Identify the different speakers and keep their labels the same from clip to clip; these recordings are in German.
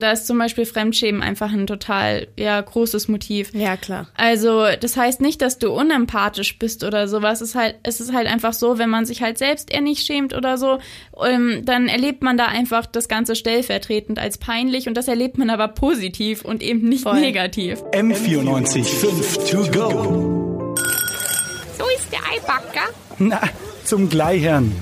Speaker 1: Da ist zum Beispiel Fremdschämen einfach ein total ja, großes Motiv.
Speaker 2: Ja, klar.
Speaker 1: Also, das heißt nicht, dass du unempathisch bist oder sowas. Es ist halt, es ist halt einfach so, wenn man sich halt selbst eher nicht schämt oder so, ähm, dann erlebt man da einfach das Ganze stellvertretend als peinlich und das erlebt man aber positiv und eben nicht Voll. negativ.
Speaker 3: M94 5 to go.
Speaker 4: So ist der Eibacker.
Speaker 3: Na, zum Gleichern.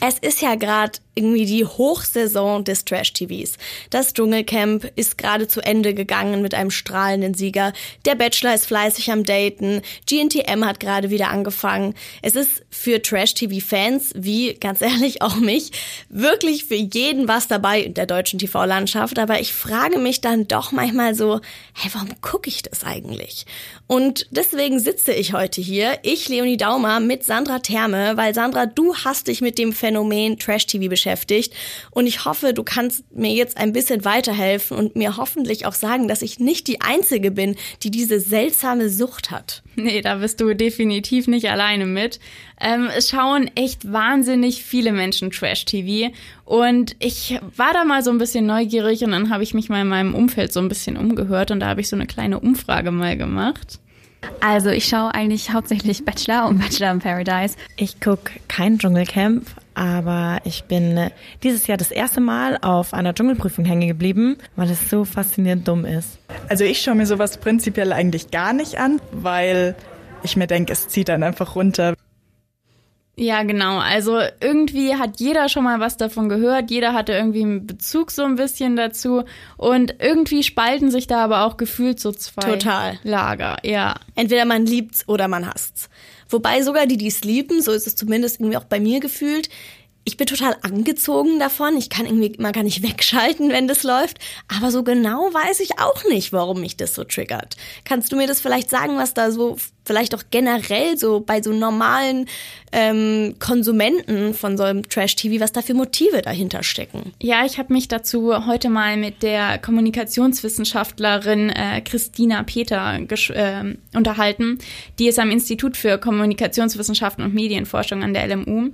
Speaker 2: Es ist ja gerade irgendwie die Hochsaison des Trash-TVs. Das Dschungelcamp ist gerade zu Ende gegangen mit einem strahlenden Sieger. Der Bachelor ist fleißig am Daten. GNTM hat gerade wieder angefangen. Es ist für Trash-TV-Fans, wie ganz ehrlich auch mich, wirklich für jeden was dabei in der deutschen TV-Landschaft. Aber ich frage mich dann doch manchmal so, hey, warum gucke ich das eigentlich? Und deswegen sitze ich heute hier, ich, Leonie Daumer, mit Sandra Therme, weil Sandra, du hast dich mit dem Phänomen Trash-TV beschäftigt beschäftigt. Und ich hoffe, du kannst mir jetzt ein bisschen weiterhelfen und mir hoffentlich auch sagen, dass ich nicht die Einzige bin, die diese seltsame Sucht hat.
Speaker 1: Nee, da bist du definitiv nicht alleine mit. Ähm, es schauen echt wahnsinnig viele Menschen Trash-TV. Und ich war da mal so ein bisschen neugierig und dann habe ich mich mal in meinem Umfeld so ein bisschen umgehört und da habe ich so eine kleine Umfrage mal gemacht.
Speaker 5: Also ich schaue eigentlich hauptsächlich Bachelor und Bachelor in Paradise. Ich gucke kein Dschungelcamp, aber ich bin dieses Jahr das erste Mal auf einer Dschungelprüfung hängen geblieben, weil es so faszinierend dumm ist.
Speaker 6: Also ich schaue mir sowas prinzipiell eigentlich gar nicht an, weil ich mir denke, es zieht dann einfach runter.
Speaker 1: Ja, genau. Also irgendwie hat jeder schon mal was davon gehört. Jeder hatte irgendwie einen Bezug so ein bisschen dazu. Und irgendwie spalten sich da aber auch gefühlt so zwei
Speaker 2: Total.
Speaker 1: Lager. Ja.
Speaker 2: Entweder man liebt's oder man hasst's. Wobei sogar die, die es lieben, so ist es zumindest irgendwie auch bei mir gefühlt, ich bin total angezogen davon. Ich kann irgendwie immer gar nicht wegschalten, wenn das läuft. Aber so genau weiß ich auch nicht, warum mich das so triggert. Kannst du mir das vielleicht sagen, was da so vielleicht auch generell so bei so normalen ähm, Konsumenten von so einem Trash-TV, was da für Motive dahinter stecken.
Speaker 1: Ja, ich habe mich dazu heute mal mit der Kommunikationswissenschaftlerin äh, Christina Peter äh, unterhalten. Die ist am Institut für Kommunikationswissenschaften und Medienforschung an der LMU.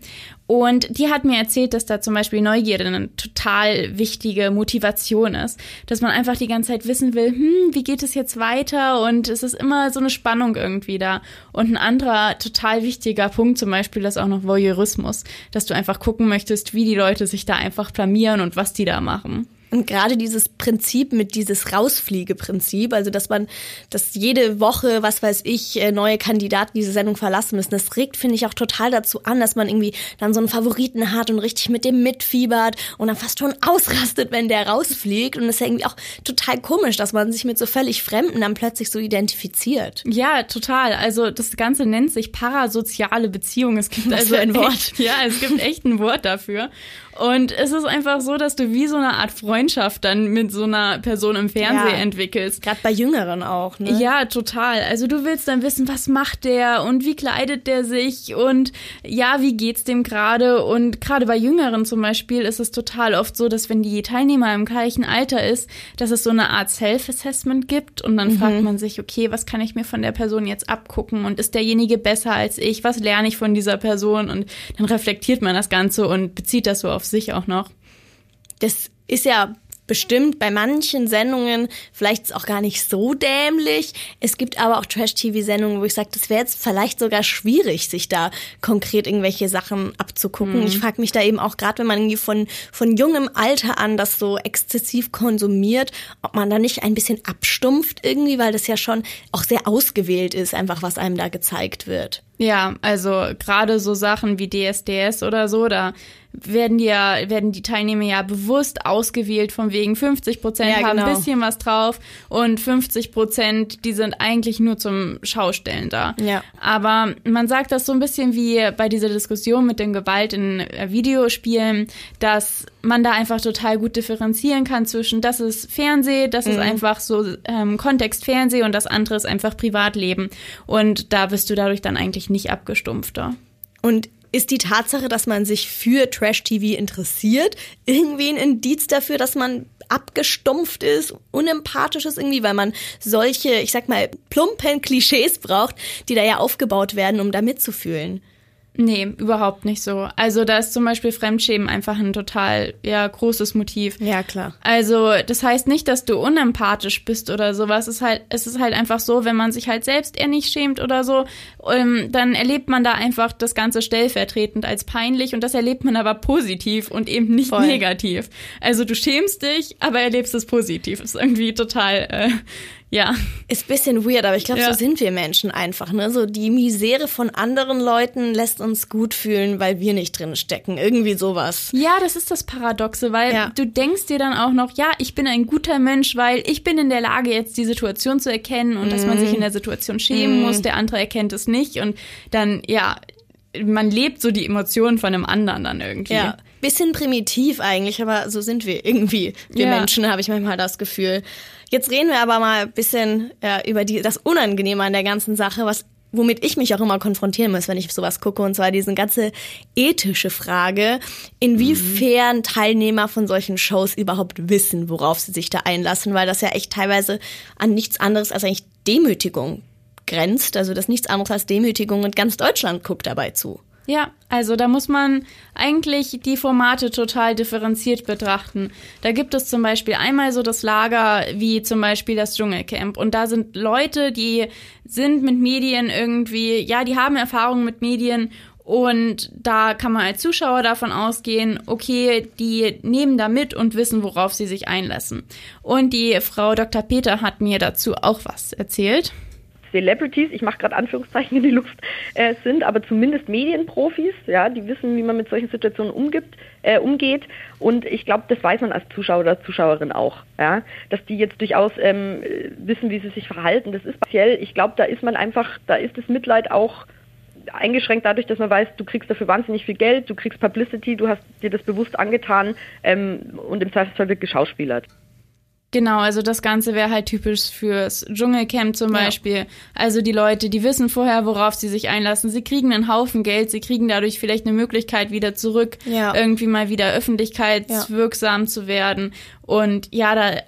Speaker 1: Und die hat mir erzählt, dass da zum Beispiel Neugierde eine total wichtige Motivation ist. Dass man einfach die ganze Zeit wissen will, hm, wie geht es jetzt weiter? Und es ist immer so eine Spannung irgendwie da. Und ein anderer total wichtiger Punkt zum Beispiel ist auch noch Voyeurismus, dass du einfach gucken möchtest, wie die Leute sich da einfach blamieren und was die da machen.
Speaker 2: Und gerade dieses Prinzip mit dieses Rausfliegeprinzip, also dass man, dass jede Woche, was weiß ich, äh, neue Kandidaten diese Sendung verlassen müssen, das regt, finde ich, auch total dazu an, dass man irgendwie dann so einen Favoriten hat und richtig mit dem mitfiebert und dann fast schon ausrastet, wenn der rausfliegt. Und das ist ja irgendwie auch total komisch, dass man sich mit so völlig Fremden dann plötzlich so identifiziert.
Speaker 1: Ja, total. Also das Ganze nennt sich parasoziale Beziehung. Es gibt also
Speaker 2: ein Wort.
Speaker 1: Ja, es gibt echt ein Wort dafür. Und es ist einfach so, dass du wie so eine Art Freundschaft dann mit so einer Person im Fernsehen ja, entwickelst.
Speaker 2: Gerade bei Jüngeren auch, ne?
Speaker 1: Ja, total. Also du willst dann wissen, was macht der und wie kleidet der sich und ja, wie geht's dem gerade? Und gerade bei Jüngeren zum Beispiel ist es total oft so, dass wenn die Teilnehmer im gleichen Alter ist, dass es so eine Art Self-Assessment gibt und dann mhm. fragt man sich, okay, was kann ich mir von der Person jetzt abgucken und ist derjenige besser als ich? Was lerne ich von dieser Person? Und dann reflektiert man das Ganze und bezieht das so auf sich auch noch.
Speaker 2: Das ist ja bestimmt bei manchen Sendungen vielleicht auch gar nicht so dämlich. Es gibt aber auch Trash-TV-Sendungen, wo ich sage, das wäre jetzt vielleicht sogar schwierig, sich da konkret irgendwelche Sachen abzugucken. Mhm. Ich frage mich da eben auch gerade, wenn man irgendwie von, von jungem Alter an das so exzessiv konsumiert, ob man da nicht ein bisschen abstumpft irgendwie, weil das ja schon auch sehr ausgewählt ist, einfach was einem da gezeigt wird.
Speaker 1: Ja, also gerade so Sachen wie DSDS oder so, da werden die ja, werden die Teilnehmer ja bewusst ausgewählt von wegen 50 Prozent ja, haben ein genau. bisschen was drauf und 50 Prozent, die sind eigentlich nur zum Schaustellen da.
Speaker 2: Ja.
Speaker 1: Aber man sagt das so ein bisschen wie bei dieser Diskussion mit dem Gewalt in äh, Videospielen, dass man da einfach total gut differenzieren kann zwischen das ist Fernseh, das mhm. ist einfach so ähm, Kontext Fernseh und das andere ist einfach Privatleben. Und da bist du dadurch dann eigentlich nicht abgestumpfter.
Speaker 2: Und ist die Tatsache, dass man sich für Trash-TV interessiert, irgendwie ein Indiz dafür, dass man abgestumpft ist, unempathisch ist irgendwie, weil man solche, ich sag mal, plumpen Klischees braucht, die da ja aufgebaut werden, um da mitzufühlen.
Speaker 1: Nee, überhaupt nicht so. Also da ist zum Beispiel Fremdschämen einfach ein total ja, großes Motiv.
Speaker 2: Ja, klar.
Speaker 1: Also das heißt nicht, dass du unempathisch bist oder sowas. Es ist halt, es ist halt einfach so, wenn man sich halt selbst eher nicht schämt oder so, ähm, dann erlebt man da einfach das Ganze stellvertretend als peinlich und das erlebt man aber positiv und eben nicht
Speaker 2: Voll.
Speaker 1: negativ. Also du schämst dich, aber erlebst es positiv. Ist irgendwie total, äh, ja.
Speaker 2: Ist bisschen weird, aber ich glaube,
Speaker 1: Ja.
Speaker 2: so sind wir Menschen einfach. Ne? So die Misere von anderen Leuten lässt uns gut fühlen, weil wir nicht drin stecken. Irgendwie sowas.
Speaker 1: Ja, das ist das Paradoxe, weil
Speaker 2: Ja.
Speaker 1: du denkst dir dann auch noch, ja, ich bin ein guter Mensch, weil ich bin in der Lage, jetzt die Situation zu erkennen und dass man
Speaker 2: Mhm.
Speaker 1: sich in der Situation schämen muss, der andere erkennt es nicht und dann, ja, man lebt so die Emotionen von einem anderen dann irgendwie.
Speaker 2: Ja. Bisschen primitiv eigentlich, aber so sind wir irgendwie. Wir
Speaker 1: Ja.
Speaker 2: Menschen, habe ich manchmal das Gefühl. Jetzt reden wir aber mal ein bisschen ja, über die, das Unangenehme an der ganzen Sache, was womit ich mich auch immer konfrontieren muss, wenn ich sowas gucke, und zwar diese ganze ethische Frage, inwiefern Teilnehmer von solchen Shows überhaupt wissen, worauf sie sich da einlassen, weil das ja echt teilweise an nichts anderes als eigentlich Demütigung grenzt, also das nichts anderes als Demütigung und ganz Deutschland guckt dabei zu.
Speaker 1: Ja, also da muss man eigentlich die Formate total differenziert betrachten. Da gibt es zum Beispiel einmal so das Lager wie zum Beispiel das Dschungelcamp. Und da sind Leute, die sind mit Medien irgendwie, ja, die haben Erfahrung mit Medien. Und da kann man als Zuschauer davon ausgehen, okay, die nehmen da mit und wissen, worauf sie sich einlassen. Und die Frau Dr. Peter hat mir dazu auch was erzählt.
Speaker 7: Celebrities, ich mache gerade Anführungszeichen in die Luft, äh, sind, aber zumindest Medienprofis, ja, die wissen, wie man mit solchen Situationen umgibt, äh, umgeht. Und ich glaube, das weiß man als Zuschauer oder Zuschauerin auch, ja, dass die jetzt durchaus ähm, äh, wissen, wie sie sich verhalten. Das ist speziell. Ich glaube, da ist man einfach, da ist das Mitleid auch eingeschränkt dadurch, dass man weiß, du kriegst dafür wahnsinnig viel Geld, du kriegst Publicity, du hast dir das bewusst angetan ähm, und im Zweifelsfall wird geschauspielert.
Speaker 1: Genau, also das Ganze wäre halt typisch fürs Dschungelcamp zum Beispiel. Also die Leute, die wissen vorher, worauf sie sich einlassen. Sie kriegen einen Haufen Geld, sie kriegen dadurch vielleicht eine Möglichkeit, wieder zurück,
Speaker 2: Ja.
Speaker 1: irgendwie mal wieder öffentlichkeitswirksam zu werden. Und ja, da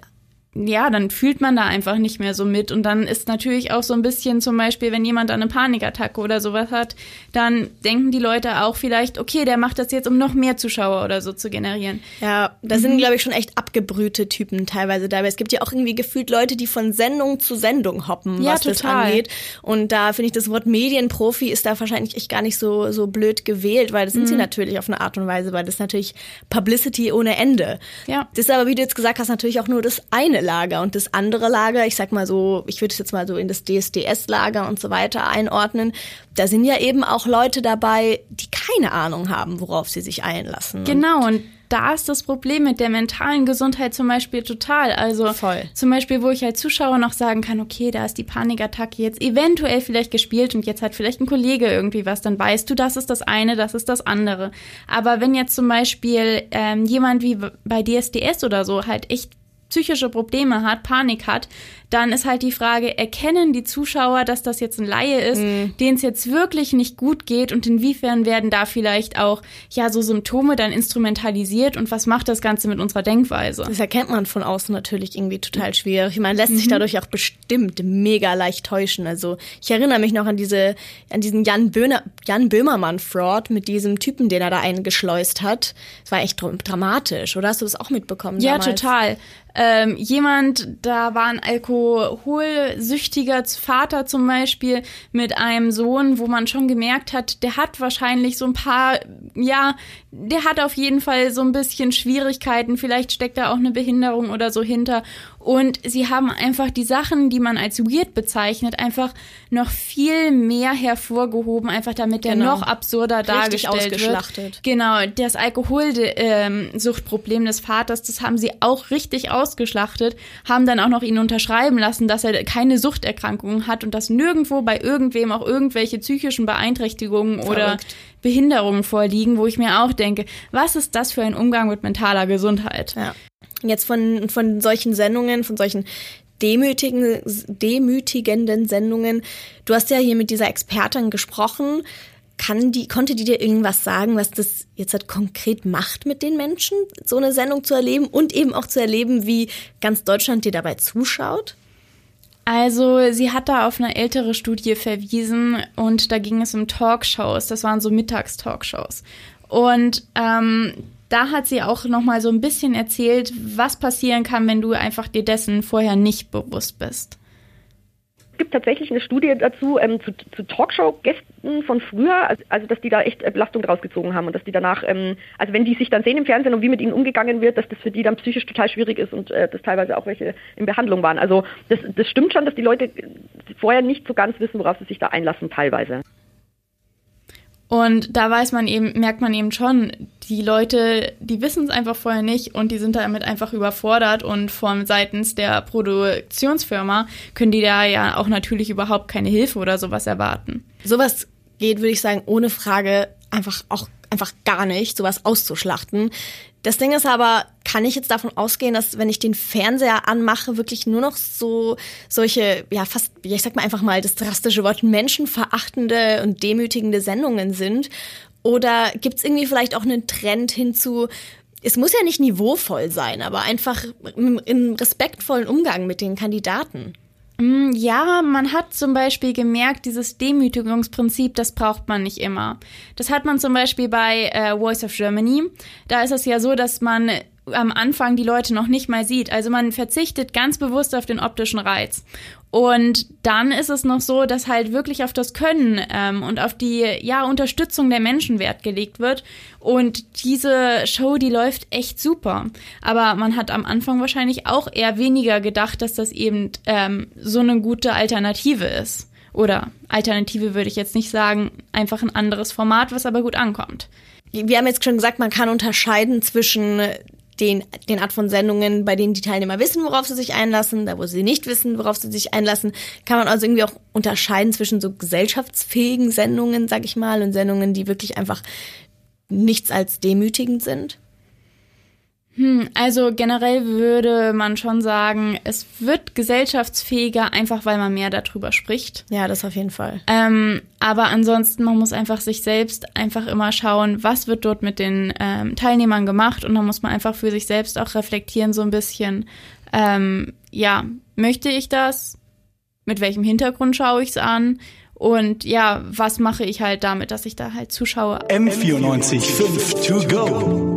Speaker 1: ja, dann fühlt man da einfach nicht mehr so mit. Und dann ist natürlich auch so ein bisschen zum Beispiel, wenn jemand eine Panikattacke oder sowas hat, dann denken die Leute auch vielleicht, okay, der macht das jetzt, um noch mehr Zuschauer oder so zu generieren.
Speaker 2: Ja, da
Speaker 1: Mhm.
Speaker 2: sind, glaube ich, schon echt abgebrühte Typen teilweise dabei. Es gibt ja auch irgendwie gefühlt Leute, die von Sendung zu Sendung hoppen,
Speaker 1: Ja,
Speaker 2: was das
Speaker 1: total.
Speaker 2: angeht. Und da finde ich, das Wort Medienprofi ist da wahrscheinlich echt gar nicht so, so blöd gewählt, weil das sind
Speaker 1: Mhm.
Speaker 2: sie natürlich auf eine Art und Weise, weil das ist natürlich Publicity ohne Ende.
Speaker 1: Ja.
Speaker 2: Das ist aber, wie du jetzt gesagt hast, natürlich auch nur das eine Lager und das andere Lager, ich sag mal so, ich würde es jetzt mal so in das DSDS-Lager und so weiter einordnen. Da sind ja eben auch Leute dabei, die keine Ahnung haben, worauf sie sich einlassen.
Speaker 1: Genau, und da ist das Problem mit der mentalen Gesundheit zum Beispiel total. Also
Speaker 2: Voll.
Speaker 1: zum Beispiel, wo ich als Zuschauer noch sagen kann, okay, da ist die Panikattacke jetzt eventuell vielleicht gespielt und jetzt hat vielleicht ein Kollege irgendwie was, dann weißt du, das ist das eine, das ist das andere. Aber wenn jetzt zum Beispiel ähm, jemand wie bei DSDS oder so halt echt psychische Probleme hat, Panik hat, dann ist halt die Frage, erkennen die Zuschauer, dass das jetzt ein Laie ist,
Speaker 2: Mhm.
Speaker 1: denen es jetzt wirklich nicht gut geht und inwiefern werden da vielleicht auch ja so Symptome dann instrumentalisiert und was macht das Ganze mit unserer Denkweise?
Speaker 2: Das erkennt man von außen natürlich irgendwie total schwierig. Ich meine, lässt
Speaker 1: Mhm.
Speaker 2: sich dadurch auch bestimmt mega leicht täuschen. Also ich erinnere mich noch an diese, an diesen Jan, Böhner, Jan Böhmermann-Fraud mit diesem Typen, den er da eingeschleust hat. Das war echt dr- dramatisch, oder? Hast du das auch mitbekommen?
Speaker 1: Ja,
Speaker 2: damals?
Speaker 1: total. Ähm, jemand, da war ein alkoholsüchtiger Vater zum Beispiel mit einem Sohn, wo man schon gemerkt hat, der hat wahrscheinlich so ein paar, ja, der hat auf jeden Fall so ein bisschen Schwierigkeiten, vielleicht steckt da auch eine Behinderung oder so hinter. Und sie haben einfach die Sachen, die man als weird bezeichnet, einfach noch viel mehr hervorgehoben, einfach damit der
Speaker 2: Genau.
Speaker 1: noch absurder
Speaker 2: Richtig
Speaker 1: dargestellt wird. Genau, das Alkoholsuchtproblem des Vaters, das haben sie auch richtig ausgeschlachtet, haben dann auch noch ihn unterschreiben lassen, dass er keine Suchterkrankungen hat und dass nirgendwo bei irgendwem auch irgendwelche psychischen Beeinträchtigungen oder
Speaker 2: Verrückt.
Speaker 1: Behinderungen vorliegen, wo ich mir auch denke, was ist das für ein Umgang mit mentaler Gesundheit?
Speaker 2: Ja. Jetzt von, von solchen Sendungen, von solchen demütigen, demütigenden Sendungen. Du hast ja hier mit dieser Expertin gesprochen. Kann die, konnte die dir irgendwas sagen, was das jetzt halt konkret macht mit den Menschen, so eine Sendung zu erleben und eben auch zu erleben, wie ganz Deutschland dir dabei zuschaut?
Speaker 1: Also sie hat da auf eine ältere Studie verwiesen und da ging es um Talkshows. Das waren so Mittagstalkshows. Und ähm, da hat sie auch noch mal so ein bisschen erzählt, was passieren kann, wenn du einfach dir dessen vorher nicht bewusst bist.
Speaker 7: Es gibt tatsächlich eine Studie dazu ähm, zu, zu Talkshow-Gästen von früher, also, also, dass die da echt Belastung draus gezogen haben und dass die danach, ähm, also wenn die sich dann sehen im Fernsehen und wie mit ihnen umgegangen wird, dass das für die dann psychisch total schwierig ist und äh, dass teilweise auch welche in Behandlung waren. Also das, das stimmt schon, dass die Leute vorher nicht so ganz wissen, worauf sie sich da einlassen, teilweise.
Speaker 1: Und da weiß man eben, merkt man eben schon, die Leute, die wissen es einfach vorher nicht und die sind damit einfach überfordert und von seitens der Produktionsfirma können die da ja auch natürlich überhaupt keine Hilfe oder sowas erwarten.
Speaker 2: Sowas geht, würde ich sagen, ohne Frage einfach auch einfach gar nicht, sowas auszuschlachten. Das Ding ist aber, kann ich jetzt davon ausgehen, dass wenn ich den Fernseher anmache, wirklich nur noch so solche, ja fast, ich sag mal einfach mal das drastische Wort menschenverachtende und demütigende Sendungen sind? Oder gibt's irgendwie vielleicht auch einen Trend hinzu, es muss ja nicht niveauvoll sein, aber einfach im respektvollen Umgang mit den Kandidaten?
Speaker 1: Mm, ja, man hat zum Beispiel gemerkt, dieses Demütigungsprinzip, das braucht man nicht immer. Das hat man zum Beispiel bei äh, Voice of Germany. Da ist es ja so, dass man am Anfang die Leute noch nicht mal sieht. Also man verzichtet ganz bewusst auf den optischen Reiz. Und dann ist es noch so, dass halt wirklich auf das Können ähm, und auf die ja Unterstützung der Menschen Wert gelegt wird. Und diese Show, die läuft echt super. Aber man hat am Anfang wahrscheinlich auch eher weniger gedacht, dass das eben ähm, so eine gute Alternative ist. Oder Alternative würde ich jetzt nicht sagen, einfach ein anderes Format, was aber gut ankommt.
Speaker 2: Wir haben jetzt schon gesagt, man kann unterscheiden zwischen den, den Art von Sendungen, bei denen die Teilnehmer wissen, worauf sie sich einlassen, da wo sie nicht wissen, worauf sie sich einlassen, kann man also irgendwie auch unterscheiden zwischen so gesellschaftsfähigen Sendungen, sag ich mal, und Sendungen, die wirklich einfach nichts als demütigend sind?
Speaker 1: Hm, also generell würde man schon sagen, es wird gesellschaftsfähiger, einfach weil man mehr darüber spricht.
Speaker 2: Ja, das auf jeden Fall.
Speaker 1: Ähm, aber ansonsten, man muss einfach sich selbst einfach immer schauen, was wird dort mit den ähm, Teilnehmern gemacht und dann muss man einfach für sich selbst auch reflektieren so ein bisschen, ähm, ja, möchte ich das? Mit welchem Hintergrund schaue ich es an? Und ja, was mache ich halt damit, dass ich da halt zuschaue?
Speaker 3: M94 5 to go.